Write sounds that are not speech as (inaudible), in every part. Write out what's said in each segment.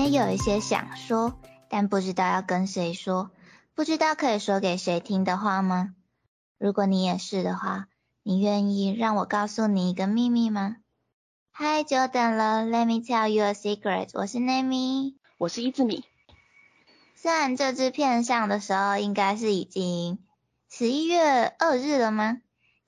也有一些想说，但不知道要跟谁说，不知道可以说给谁听的话吗？如果你也是的话，你愿意让我告诉你一个秘密吗？嗨，久等了，Let me tell you a secret。我是 Nami，我是伊兹米。虽然这支片上的时候应该是已经十一月二日了吗？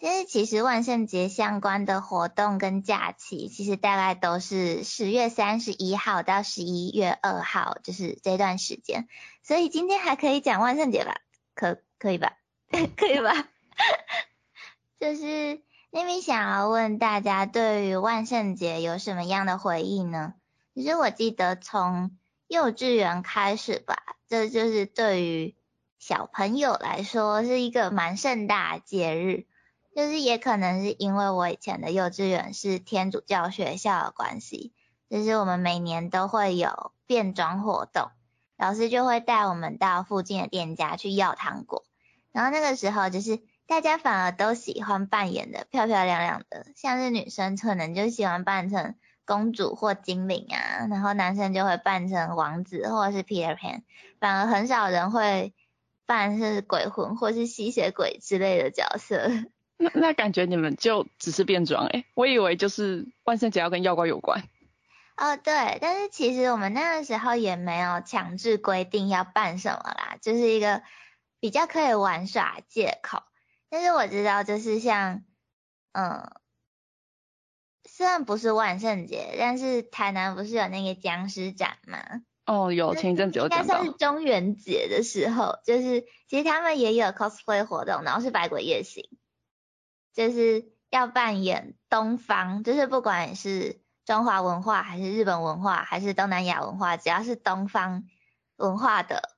但是其实万圣节相关的活动跟假期，其实大概都是十月三十一号到十一月二号，就是这段时间。所以今天还可以讲万圣节吧？可可以吧？可以吧？(laughs) (laughs) 就是那边想要问大家，对于万圣节有什么样的回忆呢？其实我记得从幼稚园开始吧，这就是对于小朋友来说是一个蛮盛大的节日。就是也可能是因为我以前的幼稚园是天主教学校的关系，就是我们每年都会有变装活动，老师就会带我们到附近的店家去要糖果，然后那个时候就是大家反而都喜欢扮演的漂漂亮亮的，像是女生可能就喜欢扮成。公主或精灵啊，然后男生就会扮成王子或者是 Peter Pan，反而很少人会扮是鬼魂或是吸血鬼之类的角色。那那感觉你们就只是变装哎，我以为就是万圣节要跟妖怪有关。哦，对，但是其实我们那个时候也没有强制规定要办什么啦，就是一个比较可以玩耍借口。但是我知道就是像，嗯。虽然不是万圣节，但是台南不是有那个僵尸展吗？哦，有前一阵子有讲到。应该算是中元节的时候，就是其实他们也有 cosplay 活动，然后是百鬼夜行，就是要扮演东方，就是不管是中华文化还是日本文化还是东南亚文化，只要是东方文化的，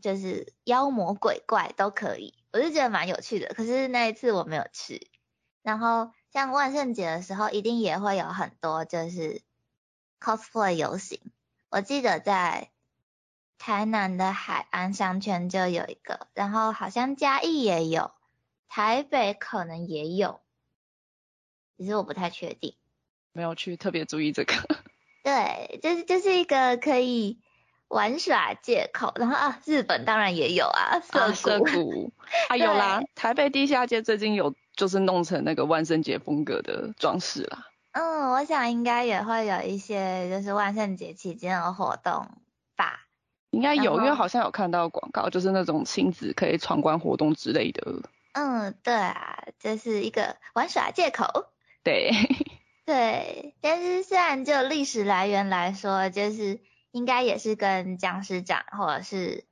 就是妖魔鬼怪都可以，我就觉得蛮有趣的。可是那一次我没有去，然后。像万圣节的时候，一定也会有很多就是 cosplay 游行。我记得在台南的海岸商圈就有一个，然后好像嘉义也有，台北可能也有，其实我不太确定。没有去特别注意这个。(laughs) 对，就是就是一个可以玩耍借口。然后啊，日本当然也有啊，涩谷。啊，有啦，台北地下街最近有。就是弄成那个万圣节风格的装饰啦。嗯，我想应该也会有一些就是万圣节期间的活动吧。应该有，因为好像有看到广告，就是那种亲子可以闯关活动之类的。嗯，对啊，这是一个玩耍借口。对。(laughs) 对，但是虽然就历史来源来说，就是应该也是跟僵尸展或者是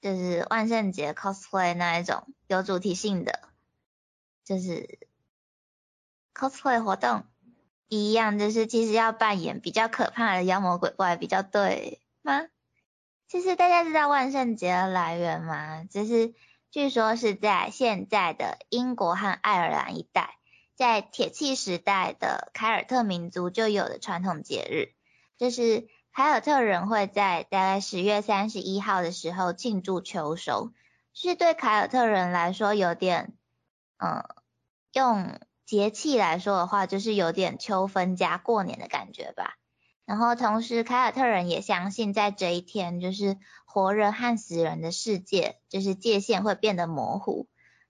就是万圣节 cosplay 那一种有主题性的。就是 cosplay 活动一样，就是其实要扮演比较可怕的妖魔鬼怪比较对吗？其实大家知道万圣节的来源吗？就是据说是在现在的英国和爱尔兰一带，在铁器时代的凯尔特民族就有的传统节日，就是凯尔特人会在大概十月三十一号的时候庆祝秋收，是对凯尔特人来说有点。嗯，用节气来说的话，就是有点秋分加过年的感觉吧。然后同时，凯尔特人也相信，在这一天，就是活人和死人的世界，就是界限会变得模糊。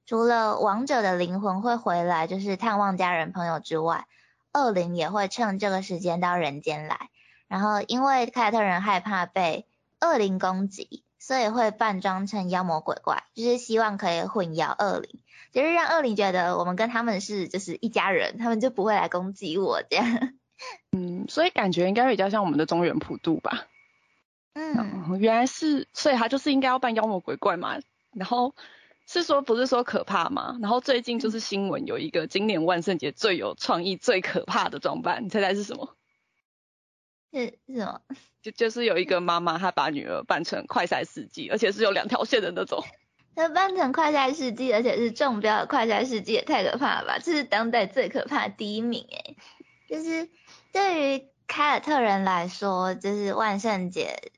除了亡者的灵魂会回来，就是探望家人朋友之外，恶灵也会趁这个时间到人间来。然后，因为凯尔特人害怕被恶灵攻击。所以会扮装成妖魔鬼怪，就是希望可以混淆恶灵，就是让恶灵觉得我们跟他们是就是一家人，他们就不会来攻击我这样。(laughs) 嗯，所以感觉应该比较像我们的中原普渡吧。嗯，原来是，所以他就是应该要扮妖魔鬼怪嘛。然后是说不是说可怕吗？然后最近就是新闻有一个今年万圣节最有创意、最可怕的装扮，你猜猜是什么？是是什么？就就是有一个妈妈，她把女儿扮成快赛世纪，而且是有两条线的那种。(laughs) 她扮成快赛世纪，而且是中标的快赛世纪，也太可怕了吧！这是当代最可怕的第一名诶。就是对于凯尔特人来说，就是万圣节，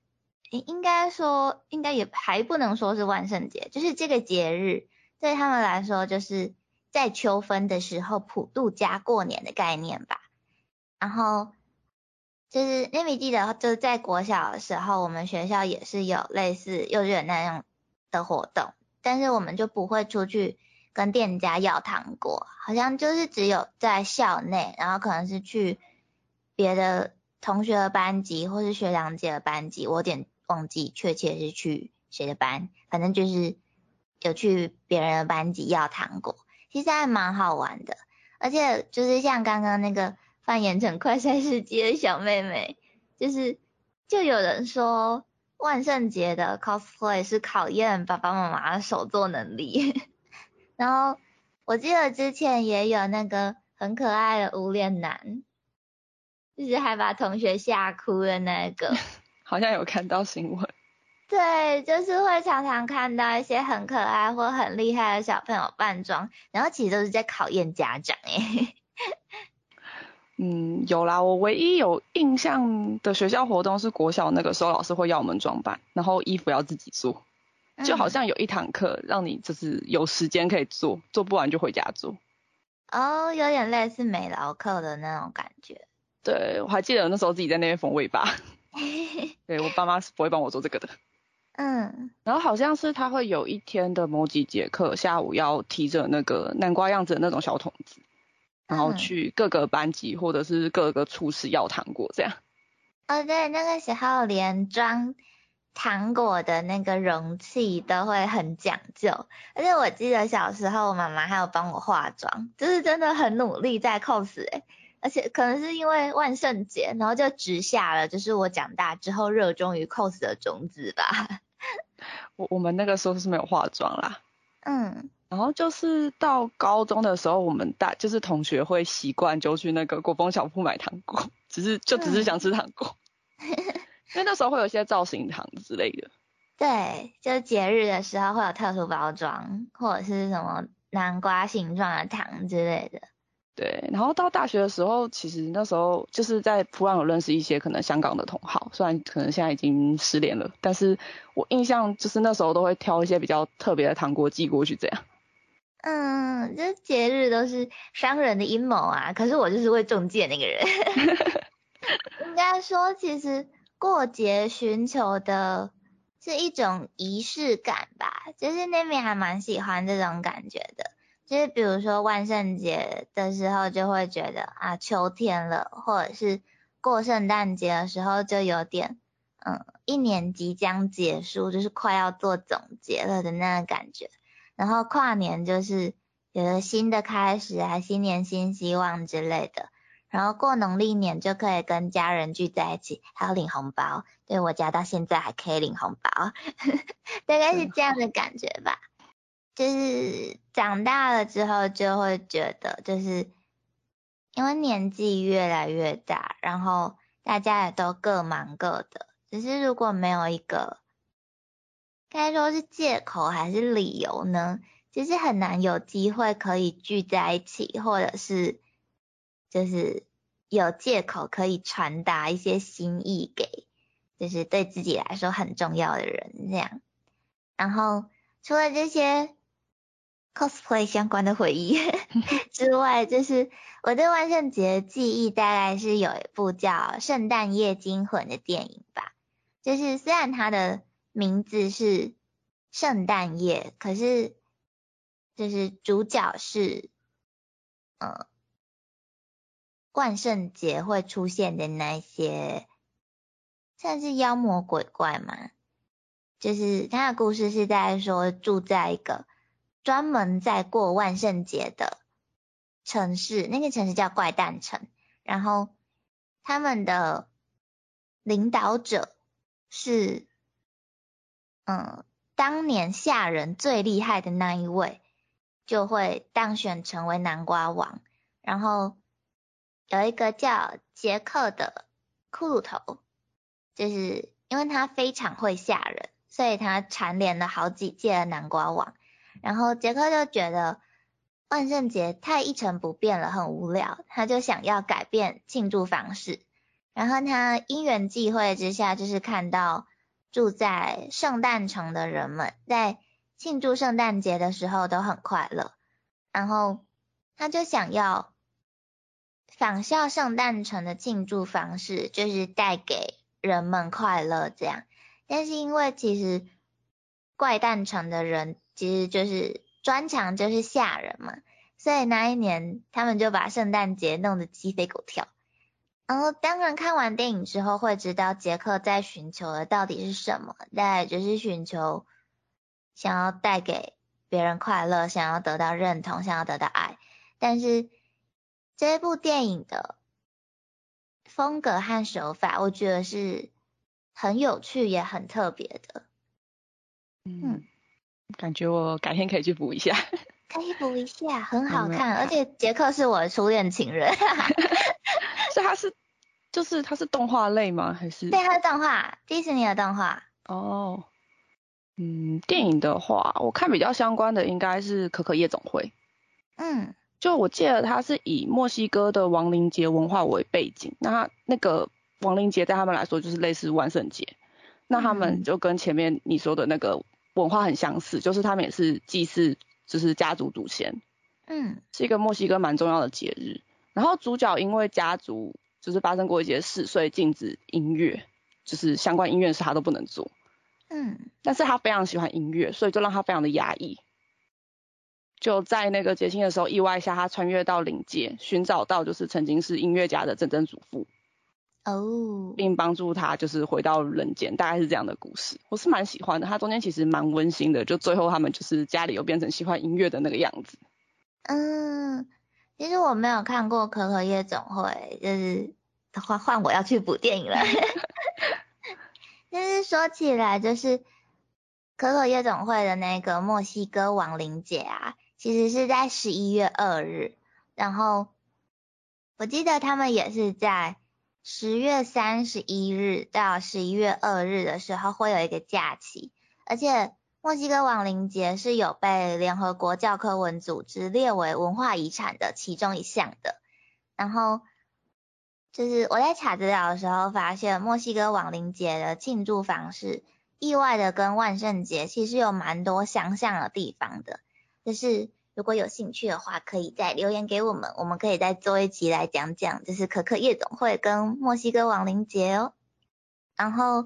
应应该说，应该也还不能说是万圣节，就是这个节日对他们来说，就是在秋分的时候普渡加过年的概念吧。然后。就是 n a m 记得就是在国小的时候，我们学校也是有类似幼稚园那样的活动，但是我们就不会出去跟店家要糖果，好像就是只有在校内，然后可能是去别的同学的班级或是学长姐的班级，我有点忘记确切是去谁的班，反正就是有去别人的班级要糖果，其实还蛮好玩的，而且就是像刚刚那个。扮演成快赛世界的小妹妹，就是就有人说万圣节的 cosplay 是考验爸爸妈妈的手作能力，(laughs) 然后我记得之前也有那个很可爱的无脸男，就是还把同学吓哭的那个，(laughs) 好像有看到新闻。对，就是会常常看到一些很可爱或很厉害的小朋友扮装，然后其实都是在考验家长诶。(laughs) 嗯，有啦，我唯一有印象的学校活动是国小那个时候，老师会要我们装扮，然后衣服要自己做，就好像有一堂课让你就是有时间可以做，做不完就回家做。哦，有点类似美劳课的那种感觉。对，我还记得那时候自己在那边缝尾巴。(laughs) 对我爸妈是不会帮我做这个的。嗯。然后好像是他会有一天的某几节课下午要提着那个南瓜样子的那种小桶子。然后去各个班级或者是各个处室要糖果这样。哦，对，那个时候连装糖果的那个容器都会很讲究，而且我记得小时候我妈妈还有帮我化妆，就是真的很努力在 cos 哎，而且可能是因为万圣节，然后就植下了就是我长大之后热衷于 cos 的种子吧。(laughs) 我我们那个时候是没有化妆啦。(laughs) 嗯。然后就是到高中的时候，我们大就是同学会习惯就去那个国风小铺买糖果，只是就只是想吃糖果，(laughs) 因为那时候会有一些造型糖之类的。对，就节日的时候会有特殊包装，或者是什么南瓜形状的糖之类的。对，然后到大学的时候，其实那时候就是在普朗有认识一些可能香港的同好，虽然可能现在已经失联了，但是我印象就是那时候都会挑一些比较特别的糖果寄过去这样。嗯，这节日都是商人的阴谋啊！可是我就是会中介那个人。(laughs) 应该说，其实过节寻求的是一种仪式感吧，就是那边还蛮喜欢这种感觉的。就是比如说万圣节的时候，就会觉得啊，秋天了，或者是过圣诞节的时候，就有点嗯，一年即将结束，就是快要做总结了的那个感觉。然后跨年就是有了新的开始啊，新年新希望之类的。然后过农历年就可以跟家人聚在一起，还要领红包。对我家到现在还可以领红包，(laughs) 大概是这样的感觉吧。就是长大了之后就会觉得，就是因为年纪越来越大，然后大家也都各忙各的，只是如果没有一个。该说是借口还是理由呢？其实很难有机会可以聚在一起，或者是就是有借口可以传达一些心意给，就是对自己来说很重要的人这样。然后除了这些 cosplay 相关的回忆 (laughs) 之外，就是我对万圣节的记忆大概是有一部叫《圣诞夜惊魂》的电影吧。就是虽然它的名字是圣诞夜，可是就是主角是呃万圣节会出现的那些，算是妖魔鬼怪嘛。就是他的故事是在说住在一个专门在过万圣节的城市，那个城市叫怪诞城，然后他们的领导者是。嗯，当年吓人最厉害的那一位就会当选成为南瓜王。然后有一个叫杰克的骷髅头，就是因为他非常会吓人，所以他蝉联了好几届的南瓜王。然后杰克就觉得万圣节太一成不变了，很无聊，他就想要改变庆祝方式。然后他因缘际会之下，就是看到。住在圣诞城的人们在庆祝圣诞节的时候都很快乐，然后他就想要仿效圣诞城的庆祝方式，就是带给人们快乐这样。但是因为其实怪诞城的人其实就是专长就是吓人嘛，所以那一年他们就把圣诞节弄得鸡飞狗跳。然后当然看完电影之后会知道杰克在寻求的到底是什么，大概就是寻求想要带给别人快乐，想要得到认同，想要得到爱。但是这部电影的风格和手法，我觉得是很有趣也很特别的。嗯，感觉我改天可以去补一下。(laughs) 可以补一下，很好看，而且杰克是我的初恋情人。(laughs) (laughs) 所以它是，就是他是动画类吗？还是？对，他是动画，迪士尼的动画。哦。嗯，电影的话，我看比较相关的应该是《可可夜总会》。嗯。就我记得它是以墨西哥的亡灵节文化为背景，那那个亡灵节在他们来说就是类似万圣节，那他们就跟前面你说的那个文化很相似，就是他们也是祭祀，就是家族祖先，嗯，是一个墨西哥蛮重要的节日。然后主角因为家族就是发生过一些事，所以禁止音乐，就是相关音乐是他都不能做，嗯，但是他非常喜欢音乐，所以就让他非常的压抑。就在那个节庆的时候，意外下他穿越到灵界，寻找到就是曾经是音乐家的曾曾祖父，哦，并帮助他就是回到人间，大概是这样的故事。我是蛮喜欢的，它中间其实蛮温馨的，就最后他们就是家里又变成喜欢音乐的那个样子。嗯，其实我没有看过《可可夜总会》，就是换换我要去补电影了。(laughs) 但是说起来，就是《可可夜总会》的那个墨西哥亡灵节啊。其实是在十一月二日，然后我记得他们也是在十月三十一日到十一月二日的时候会有一个假期，而且墨西哥亡灵节是有被联合国教科文组织列为文化遗产的其中一项的。然后就是我在查资料的时候发现，墨西哥亡灵节的庆祝方式意外的跟万圣节其实有蛮多相像的地方的。就是如果有兴趣的话，可以再留言给我们，我们可以再做一集来讲讲，就是可可夜总会跟墨西哥亡灵节哦。然后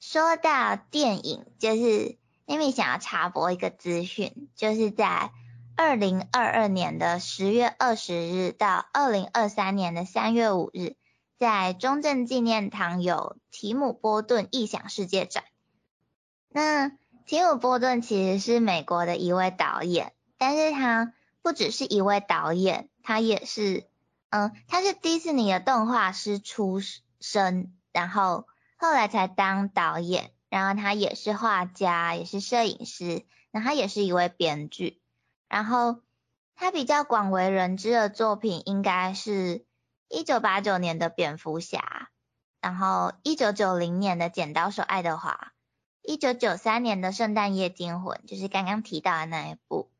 说到电影，就是 Amy 想要插播一个资讯，就是在二零二二年的十月二十日到二零二三年的三月五日，在中正纪念堂有提姆波顿异想世界展。那提姆·波顿其实是美国的一位导演，但是他不只是一位导演，他也是，嗯，他是迪士尼的动画师出身，然后后来才当导演，然后他也是画家，也是摄影师，那他也是一位编剧，然后他比较广为人知的作品应该是一九八九年的蝙蝠侠，然后一九九零年的剪刀手爱德华。一九九三年的《圣诞夜惊魂》就是刚刚提到的那一部，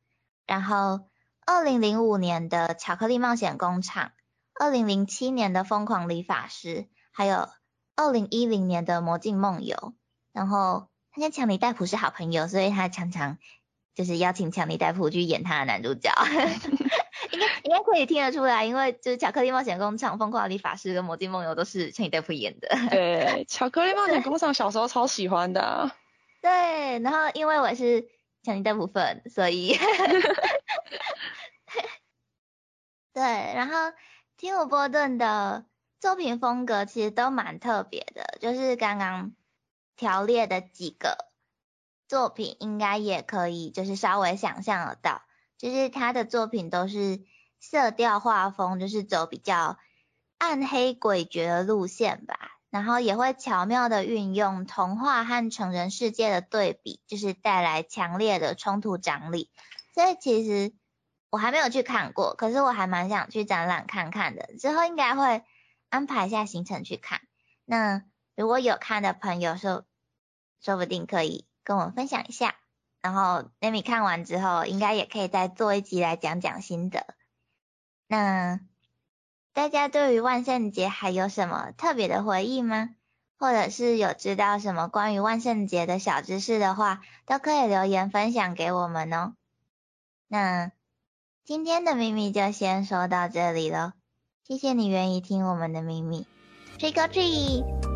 然后二零零五年的《巧克力冒险工厂》，二零零七年的《疯狂理发师》，还有二零一零年的《魔镜梦游》。然后他跟强尼戴普是好朋友，所以他常常就是邀请强尼戴普去演他的男主角。(laughs) 应该应该可以听得出来，因为就是《巧克力冒险工厂》、《疯狂理发师》跟《魔镜梦游》都是强尼戴普演的。(laughs) 对，《巧克力冒险工厂》小时候超喜欢的。(laughs) 对，然后因为我是强尼戴普粉，所以，(laughs) 对，然后提姆波顿的作品风格其实都蛮特别的，就是刚刚条列的几个作品，应该也可以就是稍微想象得到。就是他的作品都是色调画风，就是走比较暗黑诡谲的路线吧，然后也会巧妙的运用童话和成人世界的对比，就是带来强烈的冲突张力。所以其实我还没有去看过，可是我还蛮想去展览看看的，之后应该会安排一下行程去看。那如果有看的朋友说，说不定可以跟我分享一下。然后 Amy 看完之后，应该也可以再做一集来讲讲心得。那大家对于万圣节还有什么特别的回忆吗？或者是有知道什么关于万圣节的小知识的话，都可以留言分享给我们哦。那今天的秘密就先说到这里了。谢谢你愿意听我们的秘密，Trick or treat。